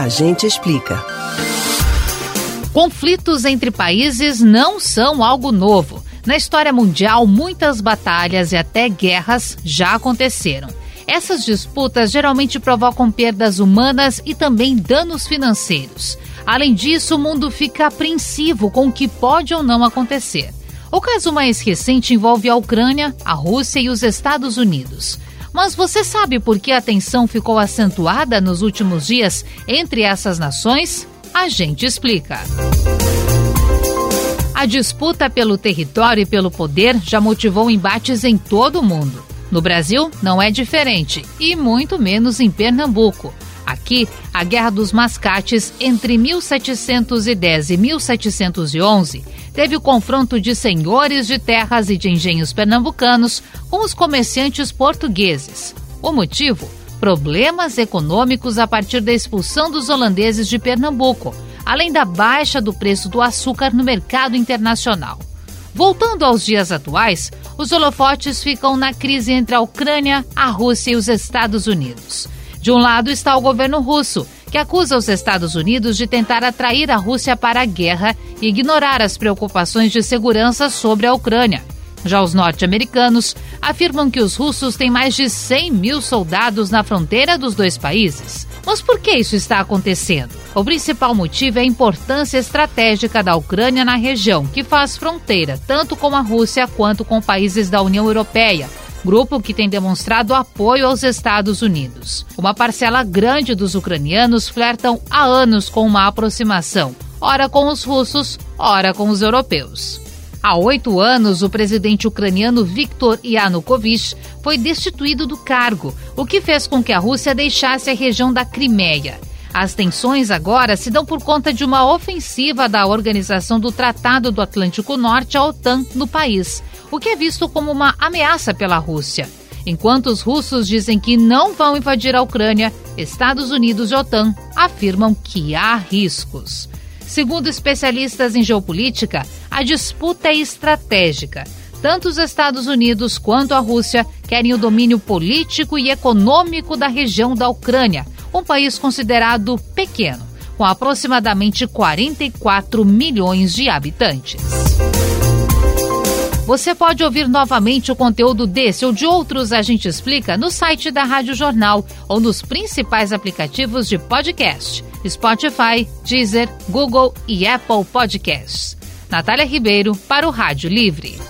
A gente explica. Conflitos entre países não são algo novo. Na história mundial, muitas batalhas e até guerras já aconteceram. Essas disputas geralmente provocam perdas humanas e também danos financeiros. Além disso, o mundo fica apreensivo com o que pode ou não acontecer. O caso mais recente envolve a Ucrânia, a Rússia e os Estados Unidos. Mas você sabe por que a tensão ficou acentuada nos últimos dias entre essas nações? A gente explica. A disputa pelo território e pelo poder já motivou embates em todo o mundo. No Brasil, não é diferente, e muito menos em Pernambuco. Aqui, a Guerra dos Mascates, entre 1710 e 1711, teve o confronto de senhores de terras e de engenhos pernambucanos com os comerciantes portugueses. O motivo? Problemas econômicos a partir da expulsão dos holandeses de Pernambuco, além da baixa do preço do açúcar no mercado internacional. Voltando aos dias atuais, os holofotes ficam na crise entre a Ucrânia, a Rússia e os Estados Unidos. De um lado está o governo russo, que acusa os Estados Unidos de tentar atrair a Rússia para a guerra e ignorar as preocupações de segurança sobre a Ucrânia. Já os norte-americanos afirmam que os russos têm mais de 100 mil soldados na fronteira dos dois países. Mas por que isso está acontecendo? O principal motivo é a importância estratégica da Ucrânia na região, que faz fronteira tanto com a Rússia quanto com países da União Europeia, grupo que tem demonstrado apoio aos Estados Unidos. Uma parcela grande dos ucranianos flertam há anos com uma aproximação, ora com os russos, ora com os europeus. Há oito anos, o presidente ucraniano Viktor Yanukovych foi destituído do cargo, o que fez com que a Rússia deixasse a região da Crimeia. As tensões agora se dão por conta de uma ofensiva da Organização do Tratado do Atlântico Norte, a OTAN, no país, o que é visto como uma ameaça pela Rússia. Enquanto os russos dizem que não vão invadir a Ucrânia, Estados Unidos e OTAN afirmam que há riscos. Segundo especialistas em geopolítica, a disputa é estratégica. Tanto os Estados Unidos quanto a Rússia querem o domínio político e econômico da região da Ucrânia, um país considerado pequeno, com aproximadamente 44 milhões de habitantes. Você pode ouvir novamente o conteúdo desse ou de outros A Gente Explica no site da Rádio Jornal ou nos principais aplicativos de podcast: Spotify, Deezer, Google e Apple Podcasts. Natália Ribeiro para o Rádio Livre.